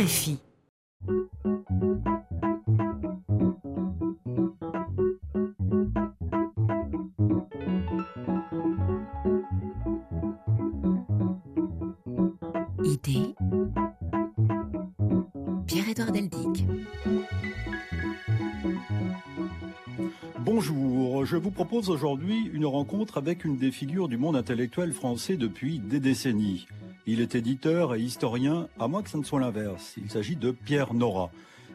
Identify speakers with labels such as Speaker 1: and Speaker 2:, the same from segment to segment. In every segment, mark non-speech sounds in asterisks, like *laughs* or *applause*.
Speaker 1: Idée Pierre-Édouard Deldic.
Speaker 2: Bonjour, je vous propose aujourd'hui une rencontre avec une des figures du monde intellectuel français depuis des décennies. Il est éditeur et historien, à moins que ce ne soit l'inverse. Il s'agit de Pierre Nora.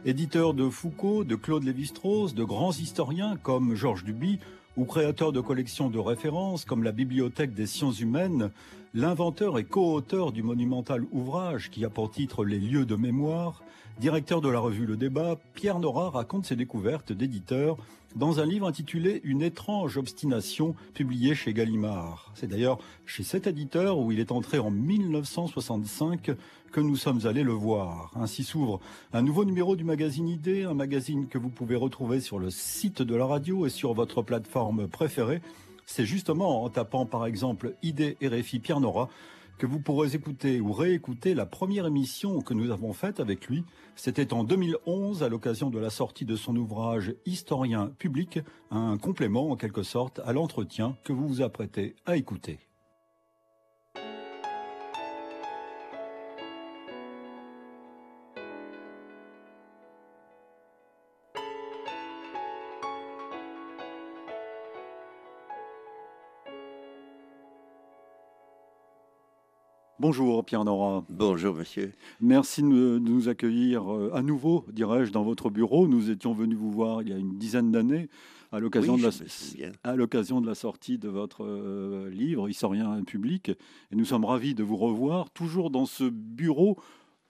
Speaker 2: Éditeur de Foucault, de Claude Lévi-Strauss, de grands historiens comme Georges Duby, ou créateur de collections de références comme la Bibliothèque des sciences humaines, l'inventeur et co-auteur du monumental ouvrage qui a pour titre Les lieux de mémoire, directeur de la revue Le Débat, Pierre Nora raconte ses découvertes d'éditeur dans un livre intitulé Une étrange obstination, publié chez Gallimard. C'est d'ailleurs chez cet éditeur où il est entré en 1965 que nous sommes allés le voir. Ainsi s'ouvre un nouveau numéro du magazine Idée, un magazine que vous pouvez retrouver sur le site de la radio et sur votre plateforme préférée. C'est justement en tapant par exemple Idée RFI Pierre Nora que vous pourrez écouter ou réécouter la première émission que nous avons faite avec lui. C'était en 2011 à l'occasion de la sortie de son ouvrage Historien public, un complément en quelque sorte à l'entretien que vous vous apprêtez à écouter. Bonjour Pierre Nora.
Speaker 3: Bonjour monsieur.
Speaker 2: Merci de nous accueillir euh, à nouveau, dirais-je, dans votre bureau. Nous étions venus vous voir il y a une dizaine d'années à l'occasion
Speaker 3: Oui,
Speaker 2: de la sortie de votre euh, livre Historien public. Et nous sommes ravis de vous revoir, toujours dans ce bureau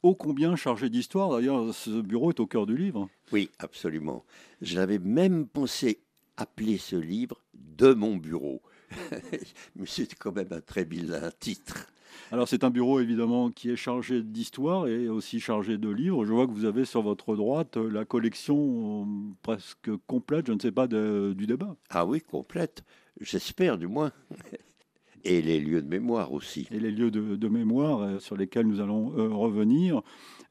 Speaker 2: ô combien chargé d'histoire. D'ailleurs, ce bureau est au cœur du livre.
Speaker 3: Oui, absolument. J'avais même pensé appeler ce livre De mon bureau. *laughs* Mais c'est quand même un très vilain titre.
Speaker 2: Alors c'est un bureau évidemment qui est chargé d'histoire et aussi chargé de livres. Je vois que vous avez sur votre droite euh, la collection euh, presque complète, je ne sais pas, de- du débat.
Speaker 3: Ah oui, complète. J'espère du moins. *laughs* Et les lieux de mémoire aussi.
Speaker 2: et les lieux de, de mémoire euh, sur lesquels nous allons euh, revenir.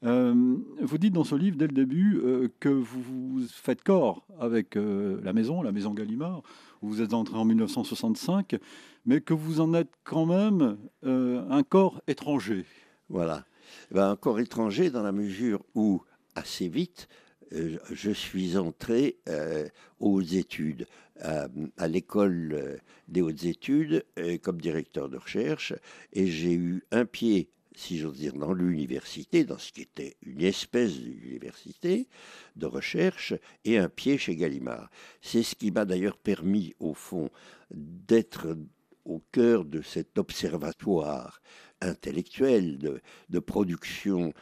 Speaker 2: Euh, vous dites dans ce livre, dès le début, que vous, vous faites corps avec la maison, la maison Gallimard, où vous êtes entré en 1965, mais que vous en êtes quand même euh, un corps étranger.
Speaker 3: Voilà. Ben, encore étranger dans la mesure où, assez vite, euh, je suis entré euh, aux études, à, à l'école euh, des hautes études, euh, comme directeur de recherche, et j'ai eu un pied, si j'ose dire, dans l'université, dans ce qui était une espèce d'université de recherche, et un pied chez Gallimard. C'est ce qui m'a d'ailleurs permis, au fond, d'être au cœur de cet observatoire intellectuel de, de production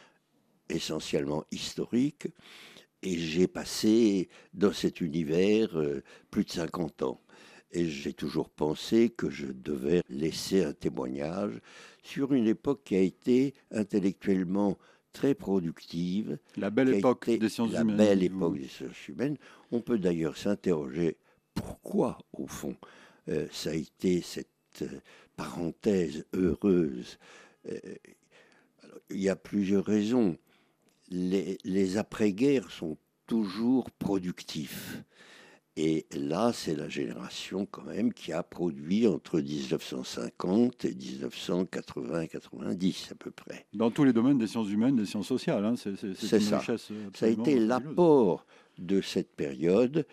Speaker 3: essentiellement historique. Et j'ai passé dans cet univers euh, plus de 50 ans. Et j'ai toujours pensé que je devais laisser un témoignage sur une époque qui a été intellectuellement très productive.
Speaker 2: La belle époque des sciences
Speaker 3: la
Speaker 2: humaines.
Speaker 3: belle
Speaker 2: dites-vous.
Speaker 3: époque des sciences humaines. On peut d'ailleurs s'interroger pourquoi, au fond, euh, ça a été cette euh, parenthèse heureuse. Euh, alors, il y a plusieurs raisons. Les, les après-guerres sont toujours productifs. Et là, c'est la génération quand même qui a produit entre 1950 et 1980-90 à peu près.
Speaker 2: Dans tous les domaines des sciences humaines, des sciences sociales. hein, c'est
Speaker 3: ça. Ça a été l'apport de cette période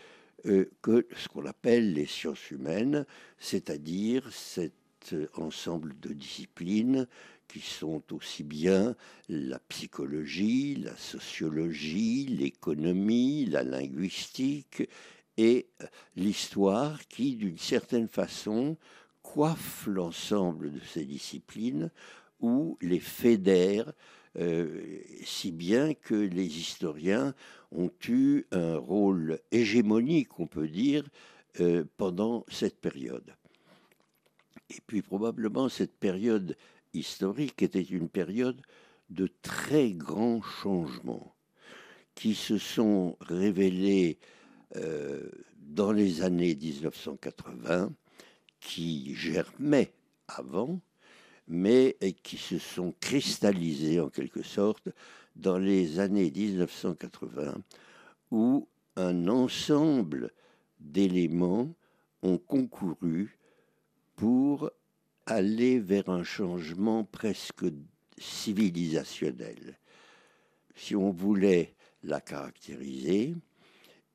Speaker 3: que ce qu'on appelle les sciences humaines, c'est-à-dire cet euh, ensemble de disciplines qui sont aussi bien la psychologie, la sociologie, l'économie, la linguistique et euh, l'histoire qui, d'une certaine façon, coiffe l'ensemble de ces disciplines ou les fédère euh, si bien que les historiens ont eu un rôle hégémonique, on peut dire, euh, pendant cette période. Et puis probablement cette période historique était une période de très grands changements qui se sont révélés euh, dans les années 1980, qui germaient avant, mais qui se sont cristallisés en quelque sorte dans les années 1980 où un ensemble d'éléments ont concouru pour aller vers un changement presque civilisationnel. Si on voulait la caractériser,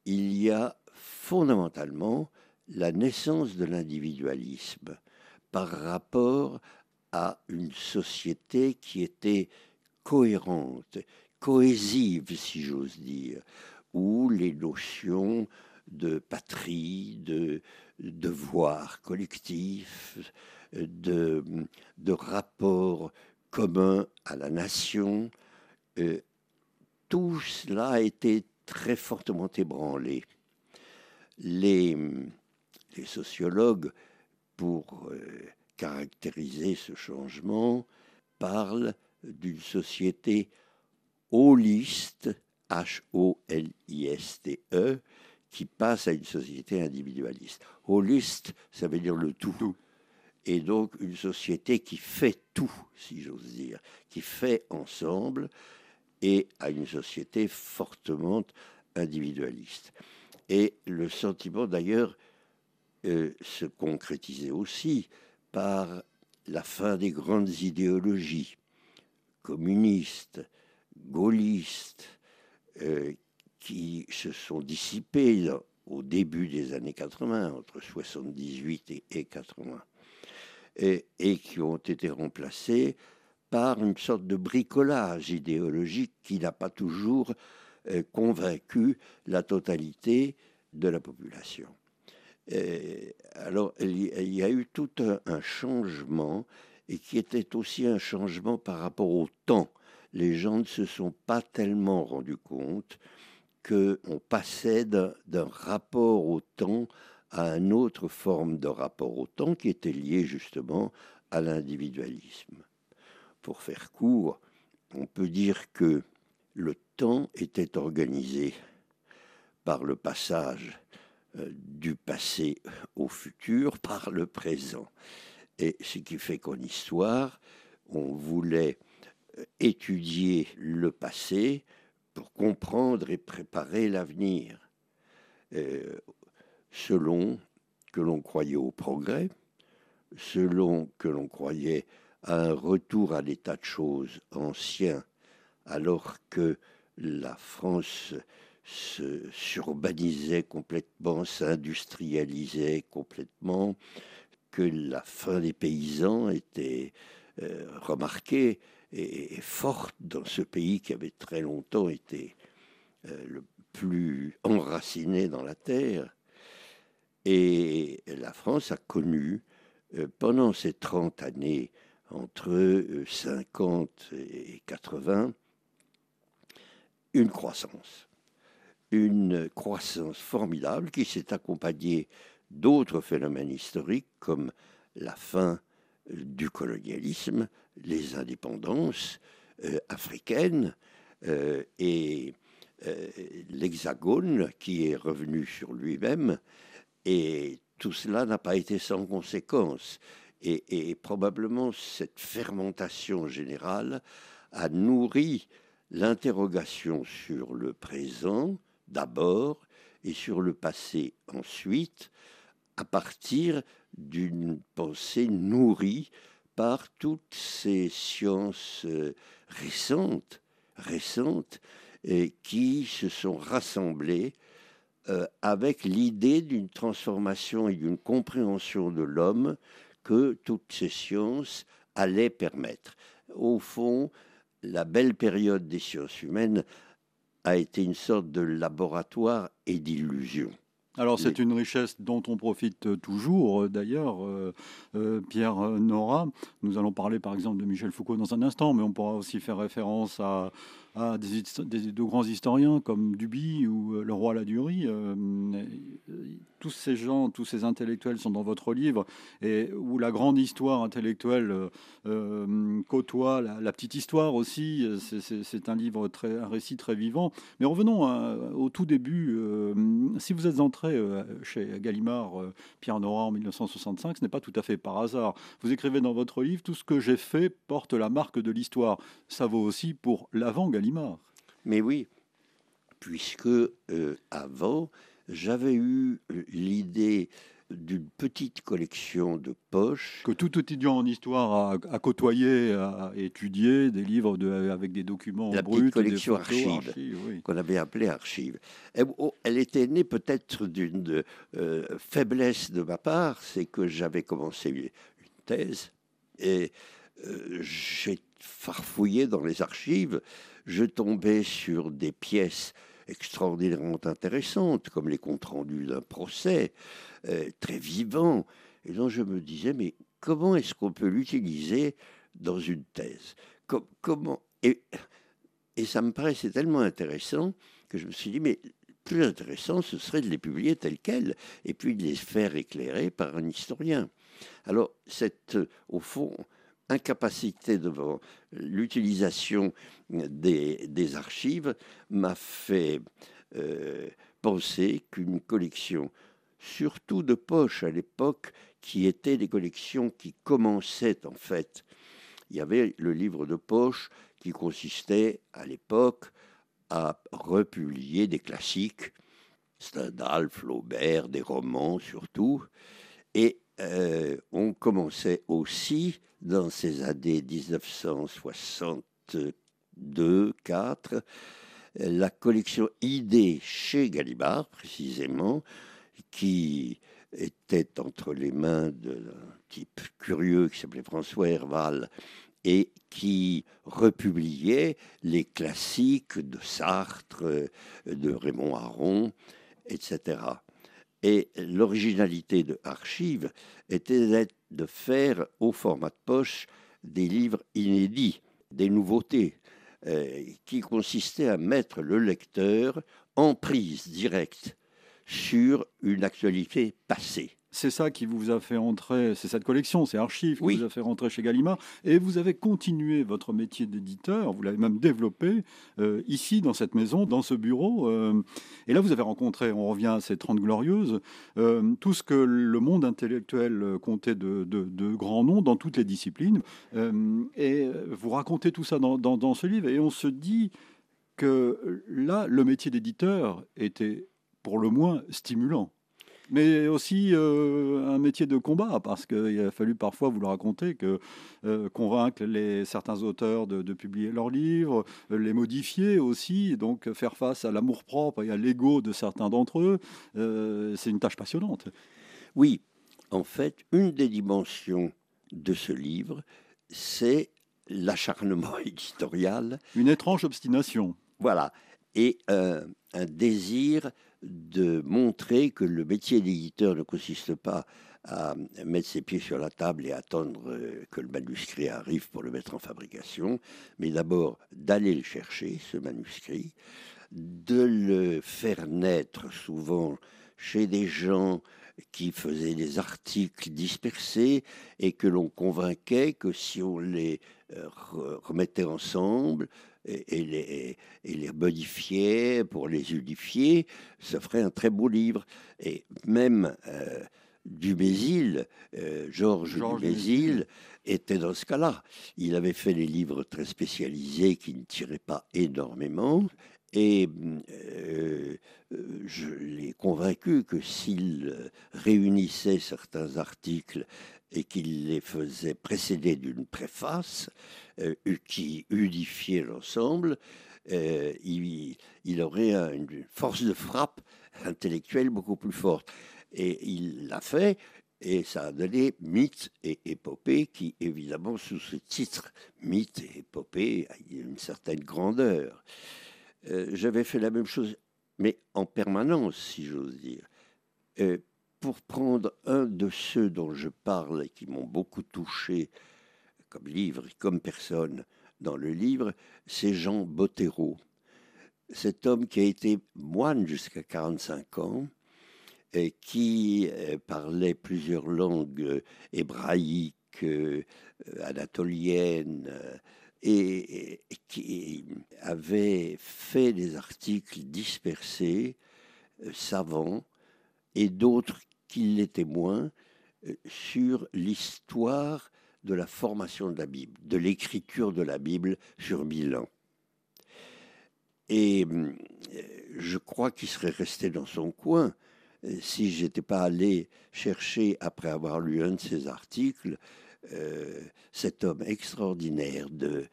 Speaker 3: il y a fondamentalement la naissance de l'individualisme par rapport à une société qui était cohérente, cohésive, si j'ose dire, où les notions de patrie, de devoir collectif, de, de rapport commun à la nation, euh, tout cela a été très fortement ébranlé. Les, sociologues, pour euh, caractériser ce changement, parlent d'une société holiste, H-O-L-I-S-T-E, qui passe à une société individualiste. Holiste, ça veut dire le tout. Et donc une société qui fait tout, si j'ose dire, qui fait ensemble, et à une société fortement individualiste. Et le sentiment d'ailleurs euh, se concrétisait aussi par la fin des grandes idéologies communistes, gaullistes, euh, qui se sont dissipées au début des années 80, entre 78 et, 80, et, et, qui ont été remplacées par une sorte de bricolage idéologique qui n'a pas toujours euh, convaincu la totalité de la population. Alors, il y a eu tout un, changement et qui était aussi un changement par rapport au temps. Les gens ne se sont pas tellement rendus compte qu'on passait d'un rapport au temps à une autre forme de rapport au temps qui était lié justement à l'individualisme. Pour faire court, on peut dire que le temps était organisé par le passage euh, du passé au futur, par le présent. Et ce qui fait qu'en histoire, on voulait euh, étudier le passé pour comprendre et préparer l'avenir, euh, selon que l'on croyait au progrès, selon que l'on croyait à un retour à l'état de choses ancien, alors que la France surbanisait complètement, s'industrialisait complètement, que la fin des paysans était euh, remarquée et, forte dans ce pays qui avait très longtemps été euh, le plus enraciné dans la terre. Et la France a connu, euh, pendant ces 30 années, entre 50 et 80, une croissance. Une croissance formidable qui s'est accompagnée d'autres phénomènes historiques comme la fin du colonialisme, les indépendances euh, africaines euh, et euh, l'hexagone qui est revenu sur lui-même. Et tout cela n'a pas été sans conséquence. Et, et, probablement cette fermentation générale a nourri l'interrogation sur le présent d'abord et sur le passé ensuite, à partir d'une pensée nourrie par toutes ces sciences euh, récentes, récentes, qui se sont rassemblées euh, avec l'idée d'une transformation et d'une compréhension de l'homme que toutes ces sciences allaient permettre. Au fond, la belle période des sciences humaines a été une sorte de laboratoire et d'illusion.
Speaker 2: Alors c'est une richesse dont on profite toujours euh, d'ailleurs, euh, euh, Pierre Nora. Nous allons parler par exemple de Michel Foucault dans un instant, mais on pourra aussi faire référence à, à des, de grands historiens comme Duby ou le roi Ladurie. tous ces gens, tous ces intellectuels sont dans votre livre et où la grande histoire intellectuelle côtoie la, petite histoire aussi. C'est un livre très, un récit très vivant. Mais revenons au tout début. si vous êtes entré euh, chez Gallimard, euh, Pierre Nora en 1965, ce n'est pas tout à fait par hasard. Vous écrivez dans votre livre Tout ce que j'ai fait porte la marque de l'histoire. Ça vaut aussi pour l'avant Gallimard Gallimard.
Speaker 3: Mais oui, puisque avant, j'avais eu l'idée d'une petite collection de poches.
Speaker 2: Que tout étudiant en histoire a, côtoyé, a étudié, des livres de, avec des documents
Speaker 3: La
Speaker 2: bruts,
Speaker 3: petite collection archives, qu'on avait appelée archives. Oh, elle, était née peut-être d'une euh, faiblesse de ma part, c'est que j'avais commencé une thèse et euh, j'ai farfouillé dans les archives, je tombais sur des pièces extraordinairement intéressantes, comme les comptes rendus d'un procès, euh, très vivants. Et donc je me disais, mais comment est-ce qu'on peut l'utiliser dans une thèse? Comment? Et, ça me paraissait tellement intéressant que je me suis dit, mais plus intéressant, ce serait de les publier tels quels, et puis de les faire éclairer par un historien. Alors, cette, au fond, incapacité devant l'utilisation des, archives m'a fait euh, penser qu'une collection, surtout de poches à l'époque, qui étaient des collections qui commençaient en fait. Il y avait le livre de poche qui consistait à l'époque à republier des classiques, Stendhal, Flaubert, des romans surtout, et euh, on commençait aussi dans ces années 1962-4 la collection Idées chez Gallimard, précisément, qui était entre les mains d'un type curieux qui s'appelait François Herval et qui republiait les classiques de Sartre, de Raymond Aron, etc. Et l'originalité de Archive était de faire au format de poche des livres inédits, des nouveautés, euh, qui consistaient à mettre le lecteur en prise directe sur une actualité passée
Speaker 2: c'est ça qui vous a fait entrer, c'est cette collection, c'est Archives qui vous a fait rentrer chez Gallimard, et vous avez continué votre métier d'éditeur, vous l'avez même développé euh, ici, dans cette maison, dans ce bureau. Euh, et là, vous avez rencontré, on revient à ces 30 glorieuses, euh, tout ce que le monde intellectuel comptait de, de, grands noms dans toutes les disciplines. et vous racontez tout ça dans, dans ce livre, et on se dit que là, le métier d'éditeur était pour le moins stimulant mais aussi euh, un métier de combat, parce qu'il a fallu parfois, vous le raconter, que, euh, convaincre les, certains auteurs de, publier leurs livres, euh, les modifier aussi, donc faire face à l'amour-propre et à l'ego de certains d'entre eux, c'est une tâche passionnante.
Speaker 3: Oui, en fait, une des dimensions de ce livre, c'est l'acharnement *laughs* éditorial.
Speaker 2: Une étrange obstination.
Speaker 3: Voilà, et un désir de montrer que le métier d'éditeur ne consiste pas à mettre ses pieds sur la table et attendre euh, que le manuscrit arrive pour le mettre en fabrication, mais d'abord d'aller le chercher, ce manuscrit, de le faire naître souvent chez des gens qui faisaient des articles dispersés et que l'on convainquait que si on les euh, remettait ensemble, et, les, et, les, modifier pour les unifier, ça ferait un très beau livre. Et même euh, Dumézil, euh, Georges Dumézil, était dans ce cas-là. Il avait fait des livres très spécialisés qui ne tiraient pas énormément. Et euh, je l'ai convaincu que s'il réunissait certains articles et qu'il les faisait précéder d'une préface qui unifiait l'ensemble, euh, il, aurait une force de frappe intellectuelle beaucoup plus forte. Et il l'a fait, et ça a donné Mythe et Épopée, qui évidemment, sous ce titre, Mythe et Épopée, a une certaine grandeur. Euh, j'avais fait la même chose, mais en permanence, si j'ose dire pour prendre un de ceux dont je parle et qui m'ont beaucoup touché comme livre et comme personne dans le livre, c'est Jean Bottero. Cet homme qui a été moine jusqu'à 45 ans, qui euh, parlait plusieurs langues euh, hébraïques, euh, anatoliennes, et, qui avait fait des articles dispersés, savants, et d'autres les témoin euh, sur l'histoire de la formation de la Bible, de l'écriture de la Bible sur mille. Et je crois qu'il serait resté dans son coin si j'étais pas allé chercher, après avoir lu un de ses articles, cet homme extraordinaire de,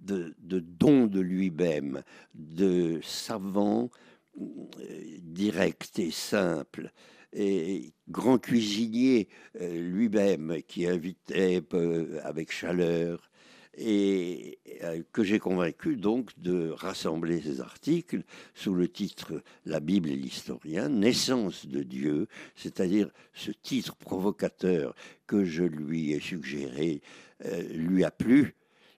Speaker 3: de don de lui-même, de savant direct et simple, et grand cuisinier euh, lui-même qui invitait euh, avec chaleur et euh, que j'ai convaincu donc de rassembler ces articles sous le titre La Bible et l'historien, naissance de Dieu, c'est-à-dire ce titre provocateur que je lui ai suggéré lui a plu,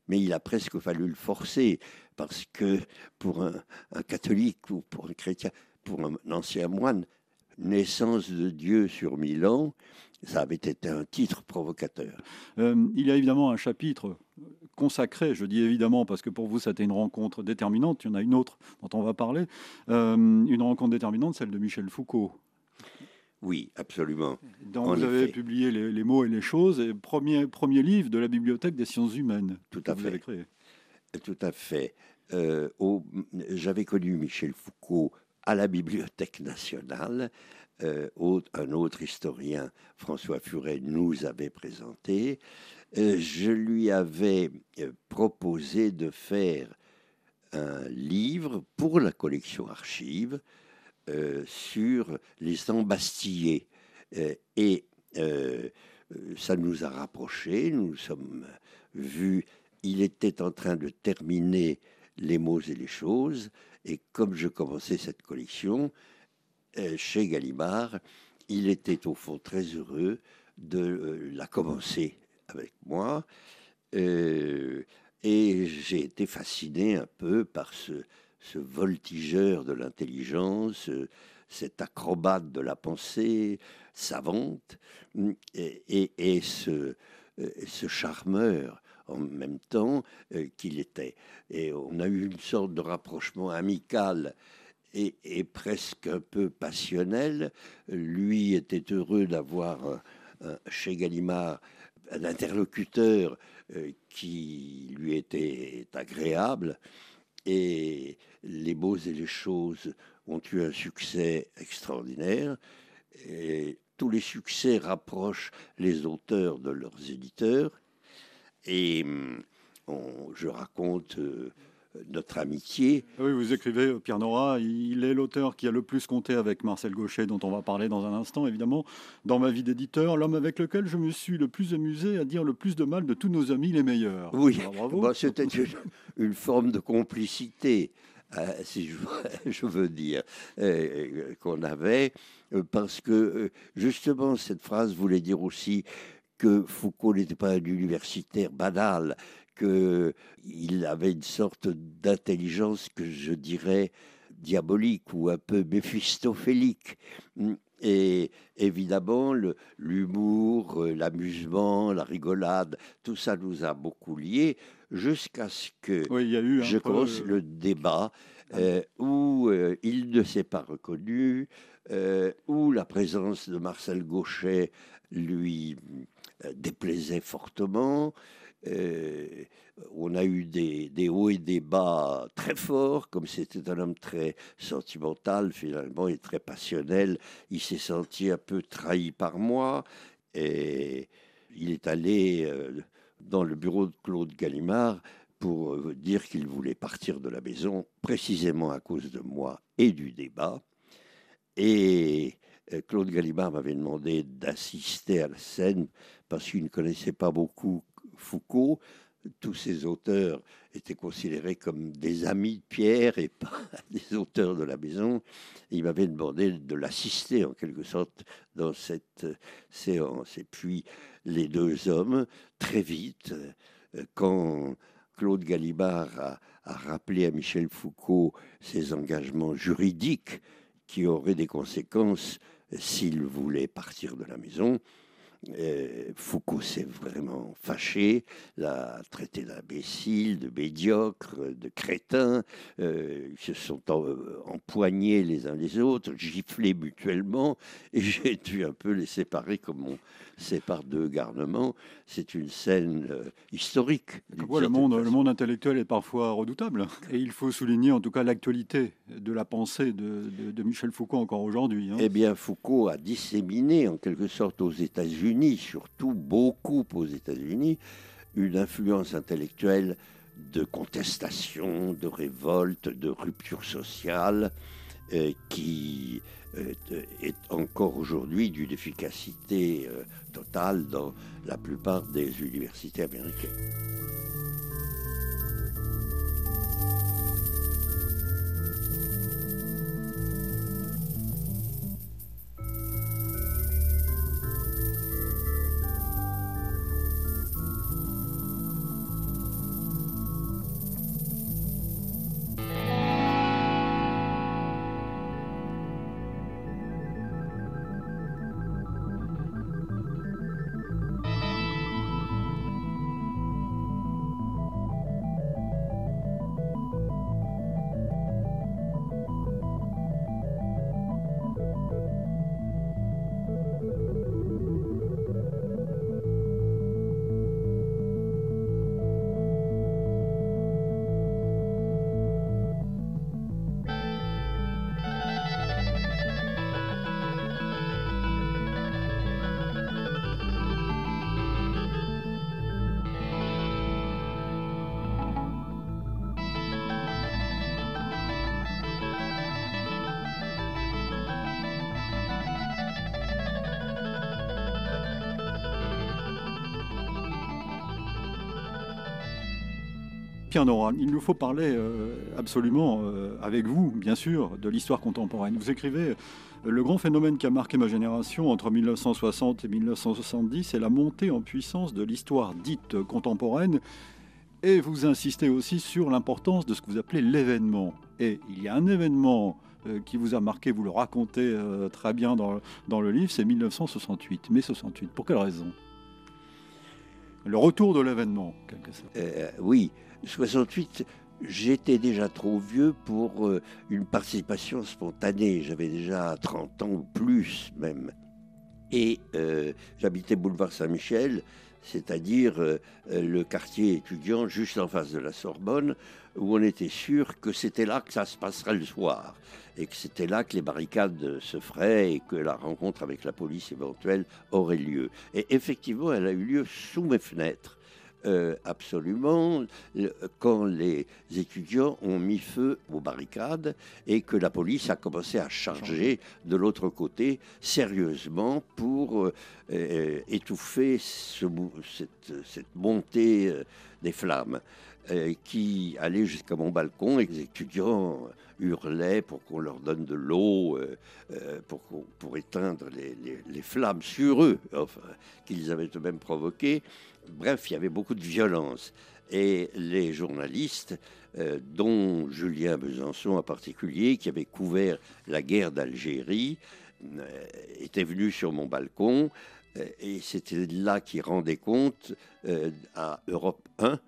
Speaker 3: mais il a presque fallu le forcer parce que pour un, un catholique ou pour un chrétien, pour un ancien moine, Naissance de Dieu sur mille ans, ça avait été un titre provocateur.
Speaker 2: Euh, il y a évidemment un chapitre consacré, je dis évidemment parce que pour vous c'était une rencontre déterminante, il y en a une autre dont on va parler, euh, une rencontre déterminante, celle de Michel Foucault.
Speaker 3: Oui, absolument.
Speaker 2: Donc vous avez publié les, mots et les choses, et premier, premier livre de la Bibliothèque des sciences humaines.
Speaker 3: Tout à fait. créé. Tout à fait. Euh, J'avais connu Michel Foucault à la Bibliothèque nationale. Euh, un autre historien, François Furet, nous avait présenté. Euh, je lui avais euh, proposé de faire un livre pour la collection archive sur les embastillés. et ça nous a rapprochés, nous sommes vus. Il était en train de terminer les mots et les choses. Et comme je commençais cette collection euh, chez Gallimard, il était au fond très heureux de euh, la commencer avec moi. Euh, et j'ai été fasciné un peu par ce, voltigeur de l'intelligence, cet acrobate de la pensée savante, et, ce, ce charmeur en même temps euh, qu'il était. Et on a eu une sorte de rapprochement amical et, presque un peu passionnel. Lui était heureux d'avoir chez Gallimard un interlocuteur euh, qui lui était agréable. Et les mots et les choses ont eu un succès extraordinaire. Et tous les succès rapprochent les auteurs de leurs éditeurs. Et hum, je raconte euh, notre amitié.
Speaker 2: Ah oui, vous écrivez, euh, Pierre Nora, il est l'auteur qui a le plus compté avec Marcel Gauchet, dont on va parler dans un instant, évidemment, dans ma vie d'éditeur, l'homme avec lequel je me suis le plus amusé à dire le plus de mal de tous nos amis les meilleurs.
Speaker 3: Oui, bah, c'était une, forme de complicité. Euh, si je, veux *laughs* dire, qu'on avait, parce que justement cette phrase voulait dire aussi que Foucault n'était pas un universitaire banal, qu'il avait une sorte d'intelligence que je dirais diabolique ou un peu méphistophélique. Et évidemment, l'humour, euh, l'amusement, la rigolade, tout ça nous a beaucoup liés jusqu'à ce que je commence le débat ah. euh, où euh, il ne s'est pas reconnu, où la présence de Marcel Gauchet lui déplaisait fortement. Euh, on a eu des, hauts et des bas très forts, comme c'était un homme très sentimental finalement et très passionnel. Il s'est senti un peu trahi par moi et il est allé euh, dans le bureau de Claude Gallimard pour dire qu'il voulait partir de la maison précisément à cause de moi et du débat. Et Claude Gallimard m'avait demandé d'assister à la scène parce qu'il ne connaissait pas beaucoup Foucault. Tous ces auteurs étaient considérés comme des amis de Pierre et pas *laughs* des auteurs de la maison. il m'avait demandé de l'assister en quelque sorte dans cette séance. Et puis les deux hommes, très vite, quand Claude Gallimard a, a rappelé à Michel Foucault ses engagements juridiques qui auraient des conséquences s'il voulait partir de la maison, Euh, Foucault s'est vraiment fâché, l'a traité d'imbécile, de médiocre, de crétin. Euh, ils se sont empoignés les uns les autres, giflés mutuellement, *laughs* et j'ai dû un peu les séparer comme on sépare deux garnements. C'est une scène euh, historique.
Speaker 2: le, monde, le monde intellectuel est parfois redoutable, et il faut souligner en tout cas l'actualité de la pensée de, de, Michel Foucault encore aujourd'hui.
Speaker 3: Hein. Eh bien, Foucault a disséminé en quelque sorte aux États-Unis surtout beaucoup aux États-Unis, une influence intellectuelle de contestation, de révolte, de rupture sociale, euh, qui euh, est encore aujourd'hui d'une efficacité euh, totale dans la plupart des universités américaines.
Speaker 2: Pierre il nous faut parler euh, absolument euh, avec vous, bien sûr, de l'histoire contemporaine. Vous écrivez euh, Le grand phénomène qui a marqué ma génération entre 1960 et 1970 c'est la montée en puissance de l'histoire dite contemporaine. Et vous insistez aussi sur l'importance de ce que vous appelez l'événement. Et il y a un événement qui vous a marqué, vous le racontez très bien dans, dans le livre, c'est 1968. Mai 68. Pour quelle raison? Le retour de l'événement, quelque sorte.
Speaker 3: oui. 68, j'étais déjà trop vieux pour euh, une participation spontanée. J'avais déjà 30 ans ou plus même. Et euh, j'habitais boulevard Saint-Michel, c'est-à-dire euh, le quartier étudiant juste en face de la Sorbonne, où on était sûr que c'était là que ça se passerait le soir, et que c'était là que les barricades se feraient et que la rencontre avec la police éventuelle aurait lieu. Et effectivement, elle a eu lieu sous mes fenêtres. Euh, absolument quand les étudiants ont mis feu aux barricades et que la police a commencé à charger de l'autre côté sérieusement pour euh, euh, étouffer cette, montée des flammes qui allait jusqu'à mon balcon et les étudiants hurlaient pour qu'on leur donne de l'eau pour, pour, éteindre les, flammes sur eux qu'ils avaient eux-mêmes provoquées. Bref, il y avait beaucoup de violence. Et les journalistes, euh, dont Julien Besançon en particulier, qui avait couvert la guerre d'Algérie, euh, étaient venus sur mon balcon. Euh, et c'était là qu'ils rendaient compte à Europe 1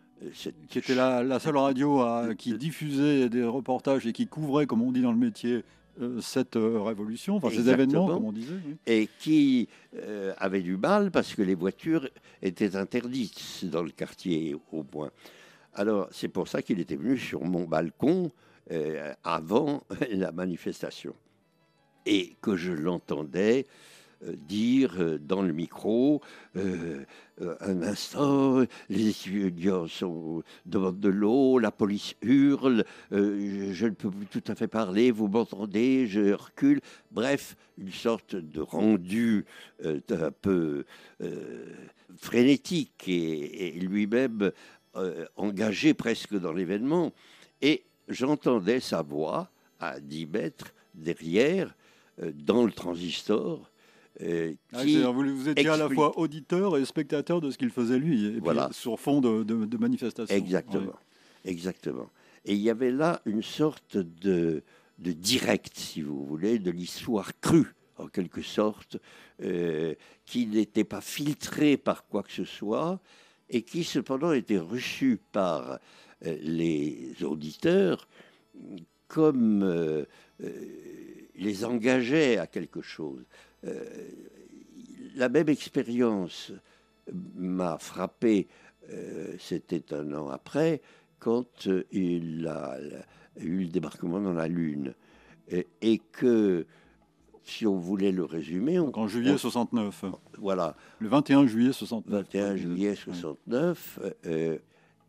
Speaker 2: qui était la, seule radio qui diffusait des reportages et qui couvrait, comme on dit dans le métier, euh, cette euh, révolution, enfin ces événements, comme on disait.
Speaker 3: Et qui euh, avait du mal parce que les voitures étaient interdites dans le quartier au point. Alors c'est pour ça qu'il était venu sur mon balcon avant *laughs* la manifestation. Et que je l'entendais euh, dire euh, dans le micro euh, un instant, les étudiants devant de l'eau, la police hurle, je ne peux plus tout à fait parler, vous m'entendez, je recule. Bref, une sorte de rendu un peu frénétique et, lui-même engagé presque dans l'événement. Et j'entendais sa voix à 10 mètres derrière, dans le transistor,
Speaker 2: euh, ah, vous, étiez à la fois auditeur et spectateur de ce qu'il faisait lui, et voilà. sur fond de, de, manifestation.
Speaker 3: Exactement, exactement. Et il y avait là une sorte de, de direct, si vous voulez, de l'histoire crue en quelque sorte, qui n'était pas filtré par quoi que ce soit, et qui cependant était reçu par les auditeurs comme les engageait à quelque chose. La même expérience m'a frappé, c'était un an après, quand il a eu le débarquement dans la Lune. Et, que, si on voulait le résumer...
Speaker 2: On, en juillet 69.
Speaker 3: Voilà.
Speaker 2: Le 21 juillet 69.
Speaker 3: 21 juillet 69. Euh,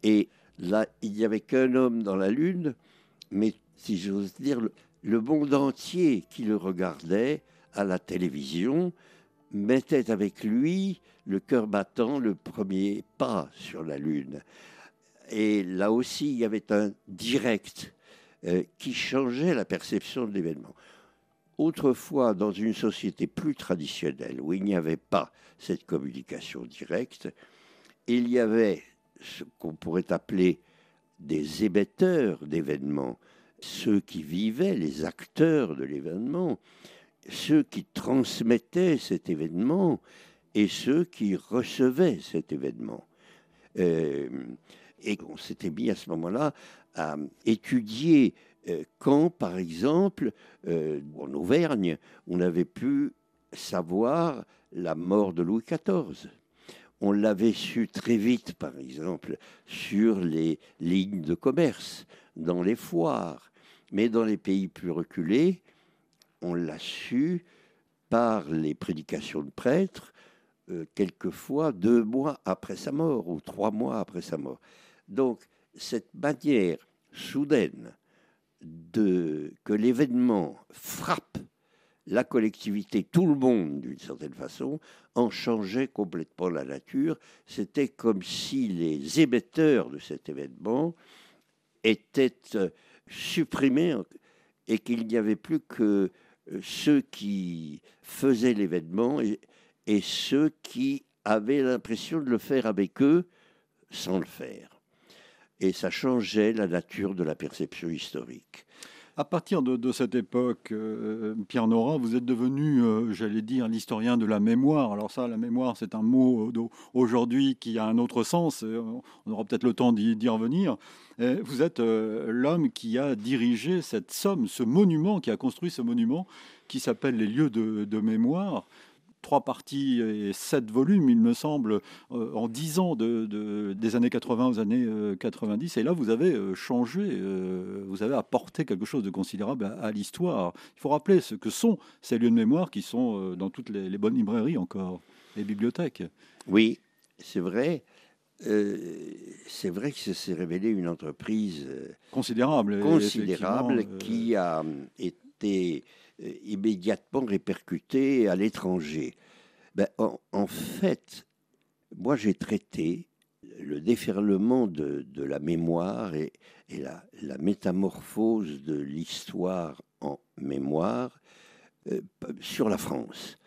Speaker 3: et là, il n'y avait qu'un homme dans la Lune, mais si j'ose dire, le, monde entier qui le regardait à la télévision mettait avec lui le cœur battant le premier pas sur la Lune. Et là aussi, il y avait un direct euh, qui changeait la perception de l'événement. Autrefois, dans une société plus traditionnelle, où il n'y avait pas cette communication directe, il y avait ce qu'on pourrait appeler des émetteurs d'événements, ceux qui vivaient, les acteurs de l'événement, ceux qui transmettaient cet événement et ceux qui recevaient cet événement. Euh, et on s'était mis à ce moment-là à étudier euh, quand, par exemple, euh, en Auvergne, on avait pu savoir la mort de Louis XIV. On l'avait su très vite, par exemple, sur les lignes de commerce, dans les foires. Mais dans les pays plus reculés, on l'a su par les prédications de prêtres, euh, quelquefois deux mois après sa mort ou trois mois après sa mort. Donc, cette manière soudaine de, que l'événement frappe la collectivité, tout le monde d'une certaine façon, en changeait complètement la nature. C'était comme si les émetteurs de cet événement étaient euh, supprimés et qu'il n'y avait plus que ceux qui faisaient l'événement et, et ceux qui avaient l'impression de le faire avec eux sans le faire et ça changeait la nature de la perception historique.
Speaker 2: À partir de, cette époque, euh, Pierre Nora, vous êtes devenu, euh, j'allais dire, l'historien de la mémoire. Alors ça, la mémoire, c'est un mot aujourd'hui qui a un autre sens. On aura peut-être le temps d'y revenir. vous êtes euh, l'homme qui a dirigé cette somme, ce monument, qui a construit ce monument qui s'appelle les lieux de mémoire trois parties et sept volumes, il me semble, euh, en dix ans de, des années 80 aux années 90. Euh, et là, vous avez euh, changé, vous avez apporté quelque chose de considérable à, l'histoire. Il faut rappeler ce que sont ces lieux de mémoire qui sont dans toutes les, bonnes librairies encore, les bibliothèques.
Speaker 3: Oui, c'est vrai. c'est vrai que ça s'est révélé une entreprise
Speaker 2: considérable,
Speaker 3: considérable qui a été immédiatement répercuté à l'étranger. Ben, en, fait, moi j'ai traité le déferlement de, la mémoire et, la, métamorphose de l'histoire en mémoire euh, sur la France.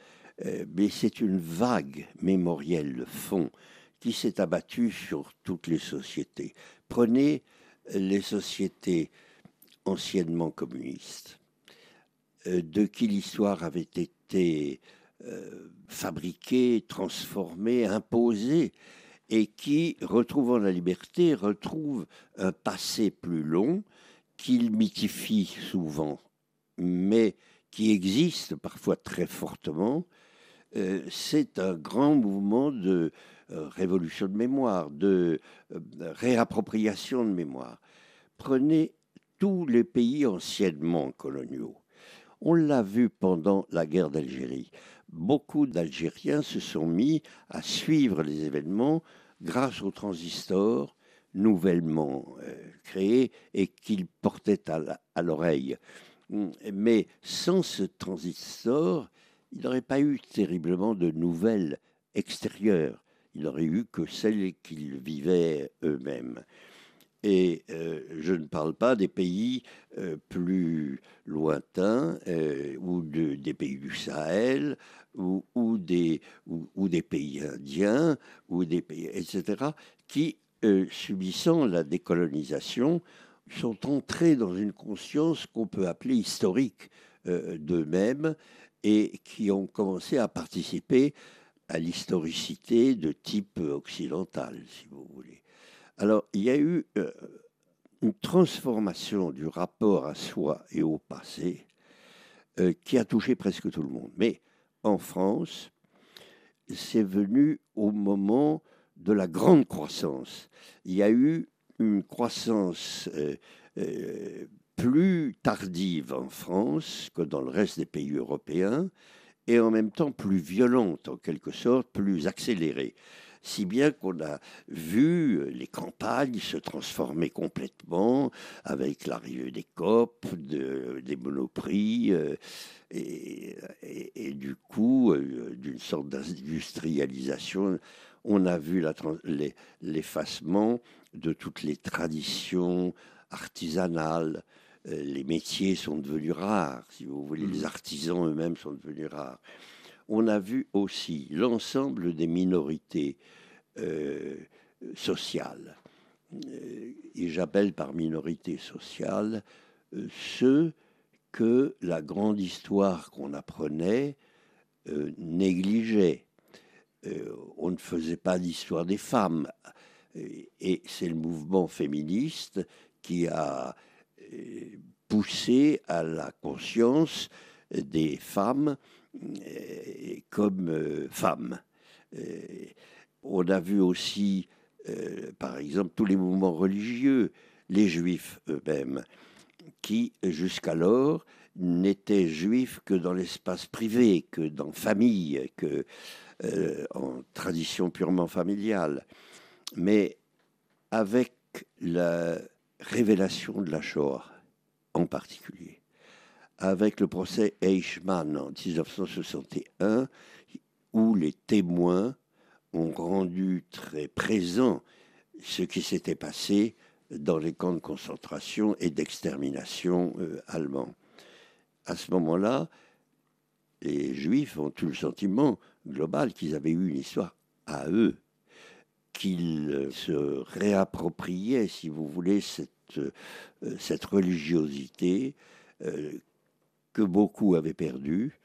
Speaker 3: Euh, mais c'est une vague mémorielle de fond qui s'est abattue sur toutes les sociétés. Prenez les sociétés anciennement communistes. Euh, de qui l'histoire avait été euh, fabriquée, transformée, imposée, et qui, retrouvant la liberté, retrouve un passé plus long qu'il mythifie souvent, mais qui existe parfois très fortement. Euh, c'est un grand mouvement de révolution de mémoire, de réappropriation de mémoire. Prenez tous les pays anciennement coloniaux on l'a vu pendant la guerre d'Algérie. Beaucoup d'Algériens se sont mis à suivre les événements grâce aux transistors nouvellement euh, créés et qu'ils portaient à l'oreille. Mais sans ce transistor, il n'aurait pas eu terriblement de nouvelles extérieures. Il n'aurait eu que celles qu'ils vivaient eux-mêmes. Et euh, je ne parle pas des pays euh, plus lointains euh, ou des pays du Sahel ou, des, ou, des pays indiens ou des pays, etc., qui, subissant la décolonisation, sont entrés dans une conscience qu'on peut appeler historique d'eux-mêmes et qui ont commencé à participer à l'historicité de type occidental, si vous voulez. Alors, il y a eu euh, une transformation du rapport à soi et au passé euh, qui a touché presque tout le monde. Mais en France, c'est venu au moment de la grande croissance. Il y a eu une croissance euh, plus tardive en France que dans le reste des pays européens et en même temps plus violente en quelque sorte, plus accélérée. Si bien qu'on a vu les campagnes se transformer complètement avec l'arrivée des COP, des monoprix, euh, et, du coup, euh, d'une sorte d'industrialisation. On a vu l'effacement de toutes les traditions artisanales, euh, les métiers sont devenus rares, si vous voulez, les mmh. artisans eux-mêmes sont devenus rares. On a vu aussi l'ensemble des minorités euh, sociales, euh, et j'appelle par minorité sociale ceux que la grande histoire qu'on apprenait négligeait. on ne faisait pas d'histoire des femmes, et c'est le mouvement féministe qui a pousser à la conscience des femmes euh, comme euh, femmes. Euh, on a vu aussi, par exemple, tous les mouvements religieux, les juifs eux-mêmes, qui jusqu'alors n'étaient juifs que dans l'espace privé, que dans famille, que en tradition purement familiale. Mais avec la révélation de la Shoah en particulier, avec le procès Eichmann en 1961, où les témoins ont rendu très présent ce qui s'était passé dans les camps de concentration et d'extermination euh, allemands. À ce moment-là, les Juifs ont eu le sentiment global qu'ils avaient eu une histoire à eux, qu'ils se réappropriaient, si vous voulez, cette euh, cette religiosité euh, que beaucoup avaient perdue,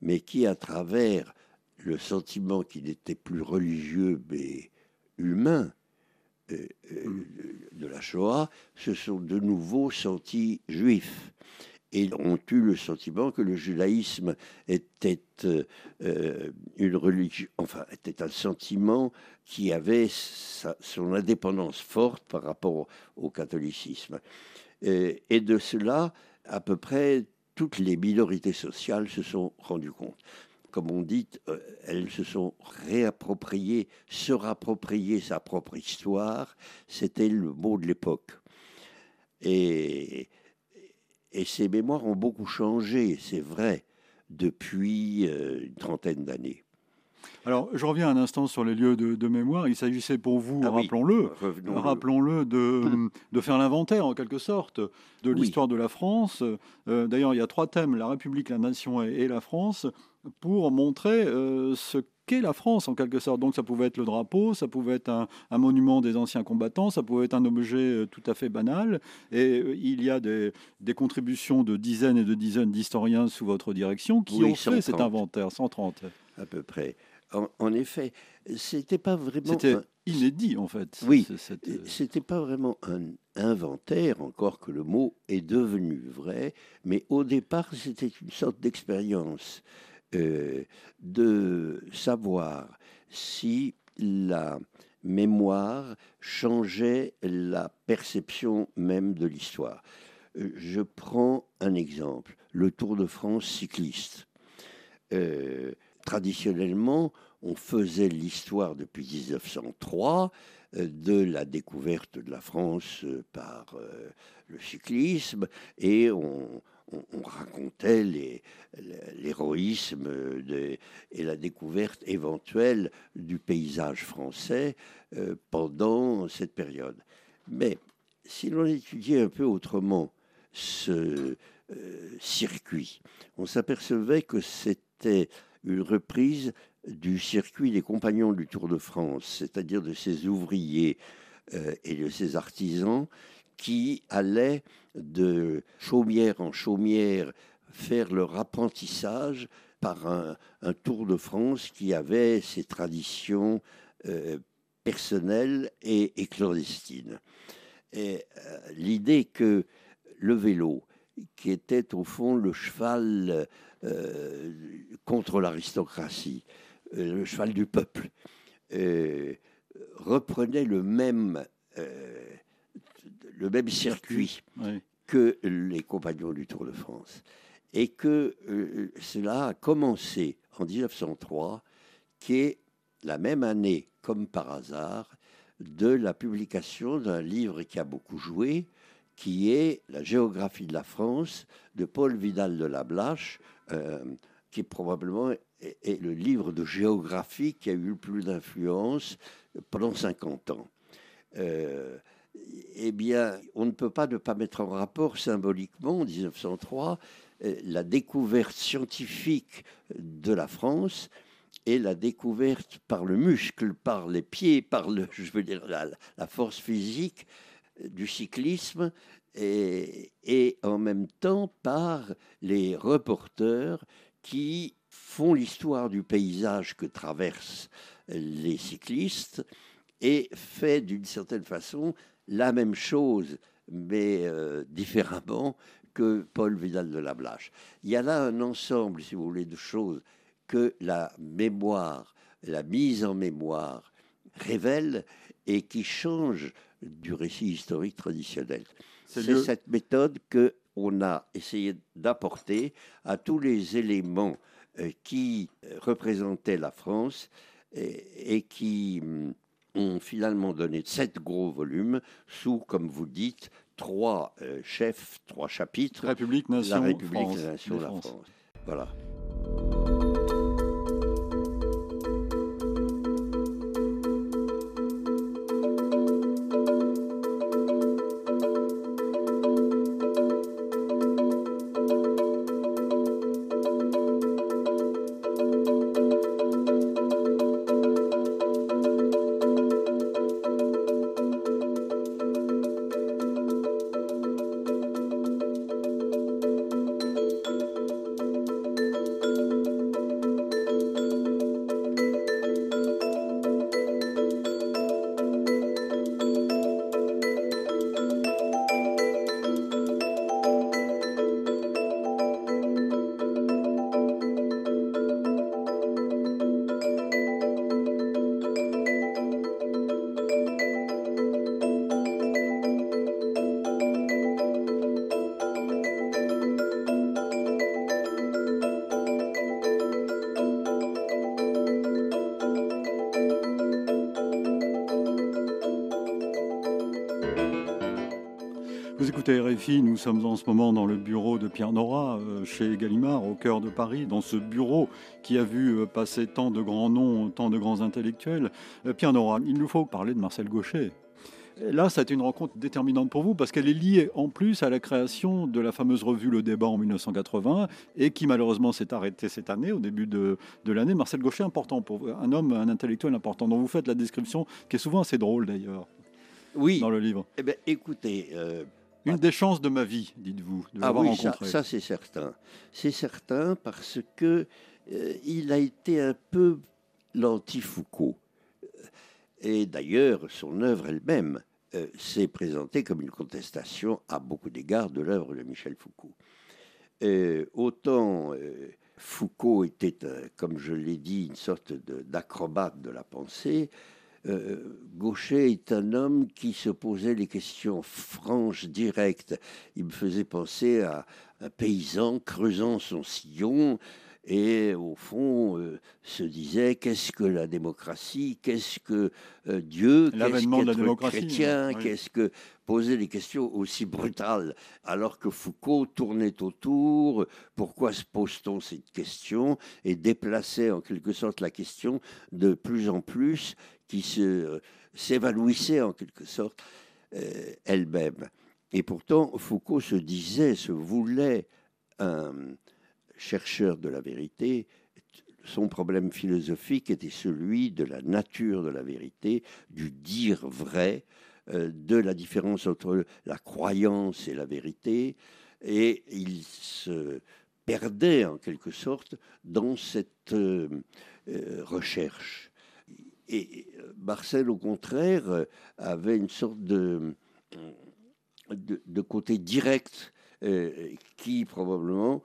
Speaker 3: mais qui, à travers le sentiment qu'il n'était plus religieux mais humain euh, de la Shoah, se sont de nouveau sentis juifs et ont eu le sentiment que le judaïsme était une religion, enfin était un sentiment qui avait son indépendance forte par rapport au, catholicisme. Et, et, de cela, à peu près toutes les minorités sociales se sont rendues compte. Comme on dit, euh, elles se sont réappropriées, se rapproprier sa propre histoire, c'était le mot de l'époque. Et, et ces mémoires ont beaucoup changé, c'est vrai, depuis euh, une trentaine d'années.
Speaker 2: Alors, je reviens un instant sur les lieux de, mémoire. Il s'agissait pour vous, ah rappelons-le, rappelons-le, de, de, faire l'inventaire en quelque sorte de l'histoire de la France. Euh, d'ailleurs, il y a trois thèmes la République, la Nation et, la France pour montrer euh, ce qu'est la France en quelque sorte. Donc ça pouvait être le drapeau, ça pouvait être un, monument des anciens combattants, ça pouvait être un objet euh, tout à fait banal. Et il y a des, des, contributions de dizaines et de dizaines d'historiens sous votre direction qui ont fait cet inventaire, 130
Speaker 3: à peu près en, effet, c'était pas vraiment.
Speaker 2: C'était inédit, en fait.
Speaker 3: Oui, euh, c'était pas vraiment un inventaire, encore que le mot est devenu vrai, mais au départ, c'était une sorte d'expérience euh, de savoir si la mémoire changeait la perception même de l'histoire. Euh, je prends un exemple, le Tour de France cycliste traditionnellement, on faisait l'histoire depuis 1903 euh, de la découverte de la France euh, par euh, le cyclisme et on, racontait l'héroïsme et la découverte éventuelle du paysage français pendant cette période. Mais si l'on étudiait un peu autrement ce circuit, on s'apercevait que c'était une reprise du circuit des compagnons du Tour de France, c'est-à-dire de ces ouvriers euh, et de ces artisans qui allaient de chaumière en chaumière faire leur apprentissage par un, Tour de France qui avait ses traditions personnelles et, clandestines. Et l'idée que le vélo, qui était au fond le cheval contre l'aristocratie, le cheval du peuple, reprenait le même, le même circuit que les compagnons du Tour de France. Et que euh, cela a commencé en 1903, qui est la même année, comme par hasard, de la publication d'un livre qui a beaucoup joué, qui est La géographie de la France de Paul Vidal de la Blache, euh, qui probablement est, le livre de géographie qui a eu le plus d'influence pendant 50 ans. Euh, eh bien, on ne peut pas ne pas mettre en rapport symboliquement, en 1903, euh, la découverte scientifique de la France et la découverte par le muscle, par les pieds, par le, *laughs* je veux dire, la, force physique du cyclisme et, en même temps par les reporters qui font l'histoire du paysage que traversent les cyclistes et fait d'une certaine façon la même chose, mais euh, différemment que Paul Vidal de la Blache. Il y a là un ensemble, si vous voulez, de choses que la mémoire, la mise en mémoire révèle et qui change du récit historique traditionnel. C'est cette méthode que on a essayé d'apporter à tous les éléments euh, qui représentaient la France et qui hum, ont finalement donné sept gros volumes sous, comme vous dites, trois euh, chefs, trois chapitres.
Speaker 2: République, Nation,
Speaker 3: la République, France, Nation, la France. Voilà.
Speaker 2: Nous sommes en ce moment dans le bureau de Pierre Nora, euh, chez Gallimard, au cœur de Paris, dans ce bureau qui a vu euh, passer tant de grands noms, tant de grands intellectuels. Euh, Pierre Nora, il nous faut parler de Marcel Gauchet. Là, ça a été une rencontre déterminante pour vous parce qu'elle est liée en plus à la création de la fameuse revue Le Débat en 1980 et qui malheureusement s'est arrêtée cette année, au début de, de l'année. Marcel Gauchet, important pour un homme, un intellectuel important dont vous faites la description, qui est souvent assez drôle d'ailleurs.
Speaker 3: Oui.
Speaker 2: Dans le livre.
Speaker 3: Eh bien, écoutez,
Speaker 2: une des chances de ma vie, dites-vous, de
Speaker 3: ah
Speaker 2: l'avoir
Speaker 3: oui,
Speaker 2: rencontré.
Speaker 3: Ça, c'est certain. C'est certain parce que euh, il a été un peu l'anti-Foucault. Et d'ailleurs, son œuvre elle-même euh, s'est présentée comme une contestation à beaucoup d'égards de l'œuvre de Michel Foucault. Euh, autant Foucault était, comme je l'ai dit, une sorte d'acrobate de la pensée, euh, Gaucher est un homme qui se posait les questions franches, directes. Il me faisait penser à un paysan creusant son sillon et au fond euh, se disait qu'est-ce que la démocratie, qu'est-ce que euh, Dieu, qu'est-ce qu'être chrétien, qu'est-ce que poser des questions aussi brutales? Alors que Foucault tournait autour, pourquoi se pose-t-on cette question? Et déplaçait en quelque sorte la question de plus en plus qui se, s'évanouissait en quelque sorte euh, elle-même. Et pourtant, Foucault se disait, se voulait un chercheur de la vérité. Son problème philosophique était celui de la nature de la vérité, du dire vrai, euh, de la différence entre la croyance et la vérité. Et il se perdait en quelque sorte dans cette recherche. Et Marcel, au contraire, avait une sorte de, de, côté direct qui probablement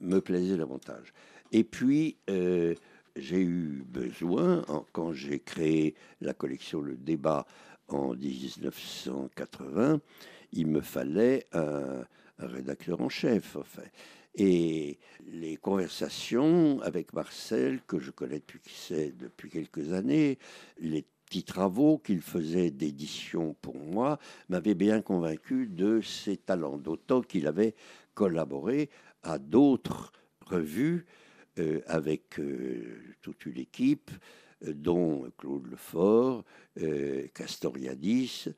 Speaker 3: me plaisait davantage. Et puis, j'ai eu besoin, quand j'ai créé la collection Le Débat en 1980, il me fallait un, rédacteur en chef. Et les conversations avec Marcel, que je connais depuis, quelques années, les petits travaux qu'il faisait d'édition pour moi, m'avaient bien convaincu de ses talents, d'autant qu'il avait collaboré à d'autres revues euh, avec euh, toute une équipe, euh, dont Claude Lefort, Castoriadis,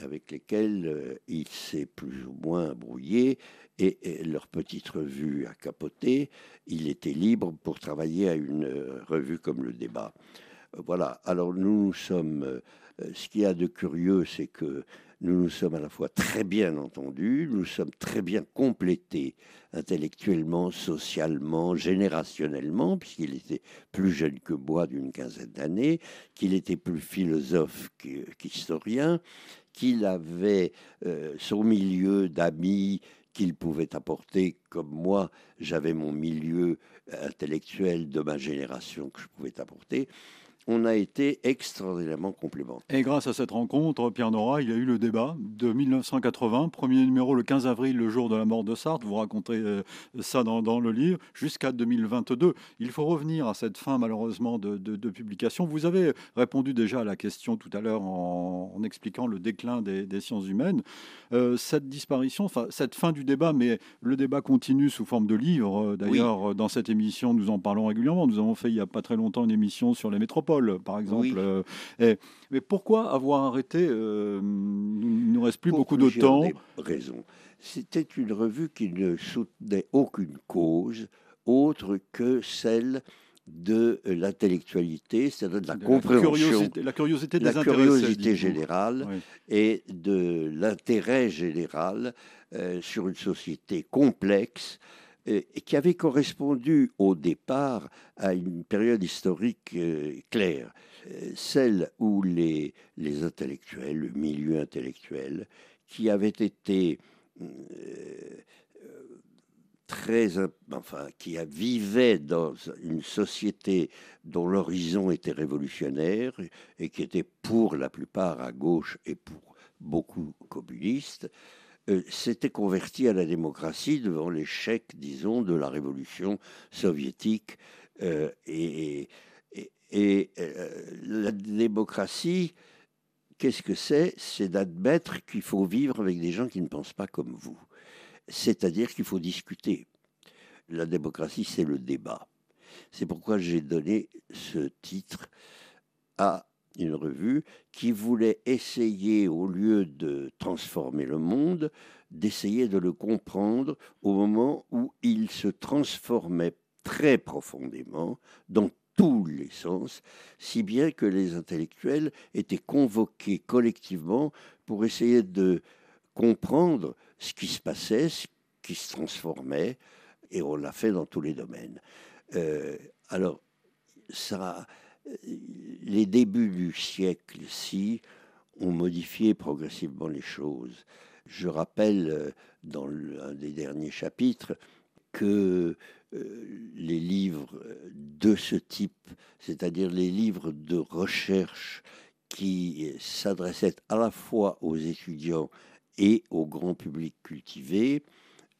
Speaker 3: avec lesquels il s'est plus ou moins brouillé, et, leur petite revue a capoté. Il était libre pour travailler à une revue comme Le Débat. Voilà, alors nous, nous sommes... Ce qu'il y a de curieux, c'est que nous nous sommes à la fois très bien entendus, nous sommes très bien complétés intellectuellement, socialement, générationnellement, puisqu'il était plus jeune que moi d'une quinzaine d'années, qu'il était plus philosophe qu'historien, qu'il avait euh, son milieu d'amis qu'il pouvait apporter, comme moi, j'avais mon milieu intellectuel de ma génération que je pouvais apporter on a été extraordinairement complémentaires.
Speaker 2: Et grâce à cette rencontre, Pierre Nora, il y a eu le débat de 1980, premier numéro le 15 avril, le jour de la mort de Sartre. Vous racontez euh, ça dans, le livre, jusqu'à 2022. Il faut revenir à cette fin, malheureusement, de, publication. Vous avez répondu déjà à la question tout à l'heure en, expliquant le déclin des, sciences humaines. Euh, cette disparition, enfin, cette fin du débat, mais le débat continue sous forme de livre. D'ailleurs, dans cette émission, nous en parlons régulièrement. Nous avons fait il n'y a pas très longtemps une émission sur les métropoles par exemple. Euh, mais pourquoi avoir arrêté euh, Il ne nous reste plus beaucoup de temps.
Speaker 3: Raison. C'était une revue qui ne soutenait aucune cause autre que celle de l'intellectualité, c'est-à-dire de la compréhension,
Speaker 2: la curiosité,
Speaker 3: la curiosité générale et de l'intérêt général euh, sur une société complexe qui avait correspondu au départ à une période historique euh, claire, euh, celle où les, les intellectuels, le milieu intellectuel, qui avait été euh, très, enfin, qui vivait dans une société dont l'horizon était révolutionnaire et qui était pour la plupart à gauche et pour beaucoup communistes, euh, s'était converti à la démocratie devant l'échec, disons, de la révolution soviétique. Euh, et, euh, la démocratie, qu'est-ce que c'est? C'est d'admettre qu'il faut vivre avec des gens qui ne pensent pas comme vous. C'est-à-dire qu'il faut discuter. La démocratie, c'est le débat. C'est pourquoi j'ai donné ce titre à une revue qui voulait essayer, au lieu de transformer le monde, d'essayer de le comprendre au moment où il se transformait très profondément dans tous les sens, si bien que les intellectuels étaient convoqués collectivement pour essayer de comprendre ce qui se passait, ce qui se transformait, et on l'a fait dans tous les domaines. Euh, alors, ça, les débuts du siècle-ci ont modifié progressivement les choses. Je rappelle euh, dans un des derniers chapitres que euh, les livres de ce type, c'est-à-dire les livres de recherche qui s'adressaient à la fois aux étudiants et au grand public cultivé,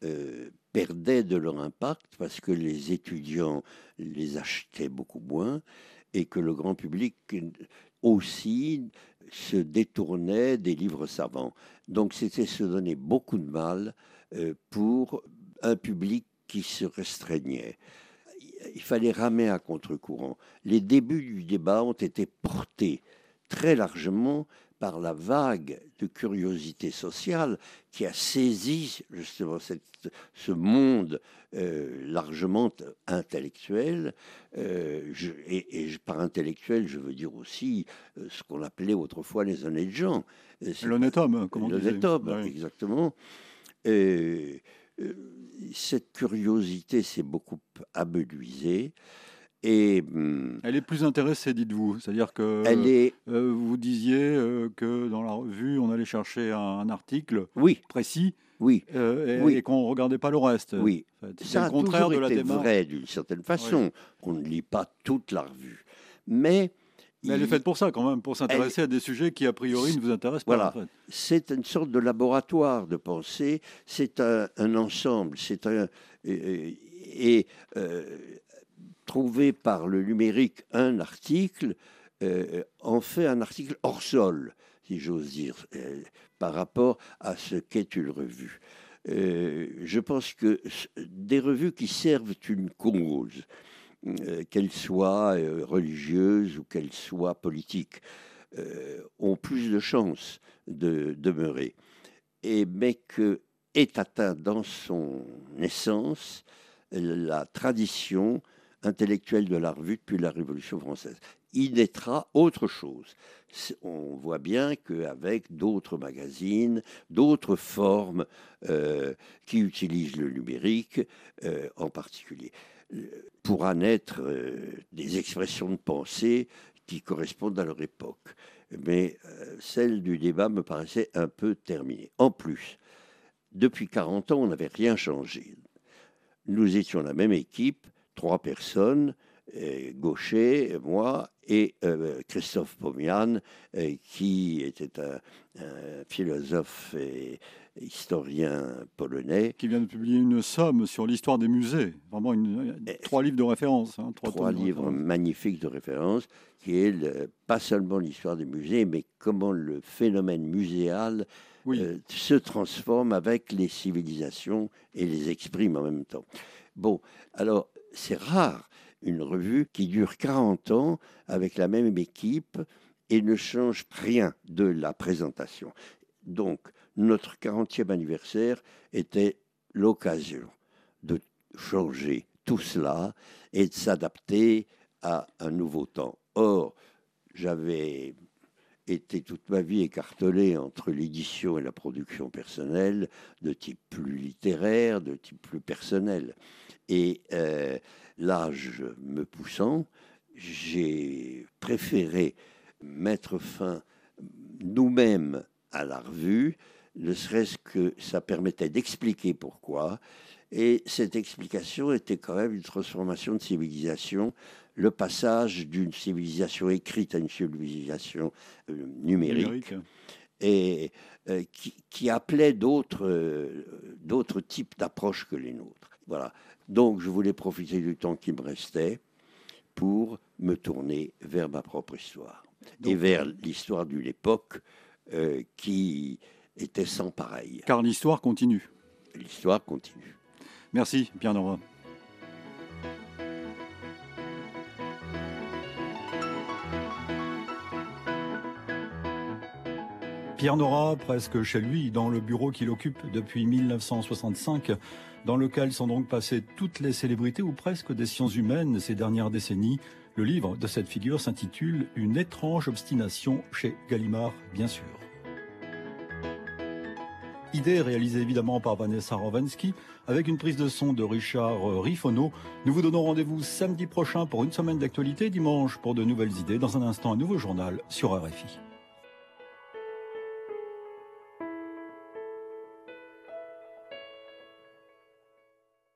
Speaker 3: euh, perdaient de leur impact parce que les étudiants les achetaient beaucoup moins et que le grand public aussi se détournait des livres savants. Donc c'était se donner beaucoup de mal euh, pour un public qui se restreignait. Il fallait ramer à contre-courant. Les débuts du débat ont été portés très largement par la vague de curiosité sociale qui a saisi justement ce monde euh, largement intellectuel. Euh, et, par intellectuel, je veux dire aussi euh, ce qu'on appelait autrefois les honnêtes gens.
Speaker 2: L'honnête homme, comme on
Speaker 3: L'honnête homme, exactement. cette curiosité s'est beaucoup amenuisée. Et, hum,
Speaker 2: elle est plus intéressée, dites-vous. C'est-à-dire que
Speaker 3: elle est,
Speaker 2: euh, vous disiez euh, que dans la revue, on allait chercher un, un article
Speaker 3: oui,
Speaker 2: précis
Speaker 3: oui,
Speaker 2: euh, et,
Speaker 3: Oui.
Speaker 2: et qu'on ne regardait pas le reste.
Speaker 3: oui.
Speaker 2: En fait. Le
Speaker 3: a
Speaker 2: contraire
Speaker 3: toujours
Speaker 2: de la
Speaker 3: été
Speaker 2: démarche.
Speaker 3: vrai d'une certaine façon. On ne lit pas toute la revue, mais,
Speaker 2: Mais elle est faite pour ça, quand même, pour s'intéresser à des sujets qui, a priori, ne vous intéressent pas. En fait.
Speaker 3: c'est une sorte de laboratoire de pensée, c'est un, un ensemble, c'est un et, et, euh, trouver par le numérique un article euh, en fait un article hors sol, si j'ose dire, euh, par rapport à ce qu'est une revue. Euh, je pense que des revues qui servent une cause, euh, qu'elle soit euh, religieuse ou qu'elle soit politique, euh, ont plus de chances de demeurer. Et, mais que est atteint dans son essence la tradition intellectuelle de la revue depuis la Révolution française. Il naîtra autre chose. On voit bien qu'avec d'autres magazines, d'autres formes euh, qui utilisent le numérique euh, en particulier, pourra naître euh, des expressions de pensée qui correspondent à leur époque. Mais celle du débat me paraissait un peu terminée. En plus, depuis 40 ans, on n'avait rien changé. Nous étions la même équipe, trois personnes, euh, Gaucher, moi et euh, Christophe Pomian, euh, qui était un, un philosophe et historien polonais.
Speaker 2: Qui vient de publier une somme sur l'histoire des musées. Vraiment, une, trois livres de référence. hein, trois,
Speaker 3: livres
Speaker 2: référence.
Speaker 3: magnifiques de référence, qui est le- pas seulement l'histoire des musées, mais comment le phénomène muséal
Speaker 2: Oui.
Speaker 3: euh, se transforme avec les civilisations et les exprime en même temps. Bon, alors c'est rare une revue qui dure 40 ans avec la même équipe et ne change rien de la présentation. Donc, notre 40e anniversaire était l'occasion de changer tout cela et de s'adapter à un nouveau temps. Or, j'avais été toute ma vie écartelé entre l'édition et la production personnelle, de type plus littéraire, de type plus personnel. Et euh, l'âge me poussant, j'ai préféré mettre fin nous-mêmes à la revue, ne serait-ce que ça permettait d'expliquer pourquoi. Et cette explication était quand même une transformation de civilisation, le passage d'une civilisation écrite à une civilisation euh, numérique,
Speaker 2: Numérique.
Speaker 3: et euh, qui, qui appelait d'autres euh, types d'approches que les nôtres. Voilà. Donc je voulais profiter du temps qui me restait pour me tourner vers ma propre histoire et vers l'histoire d'une époque euh, qui était sans pareil.
Speaker 2: Car l'histoire continue.
Speaker 3: L'histoire continue.
Speaker 2: Merci, Pierre Nora. Pierre Nora, presque chez lui, dans le bureau qu'il occupe depuis 1965, dans lequel sont donc passées toutes les célébrités ou presque des sciences humaines ces dernières décennies. Le livre de cette figure s'intitule Une étrange obstination chez Gallimard, bien sûr. Idée réalisée évidemment par Vanessa Rovensky avec une prise de son de Richard Rifono. Nous vous donnons rendez-vous samedi prochain pour une semaine d'actualité, dimanche pour de nouvelles idées. Dans un instant, un nouveau journal sur RFI.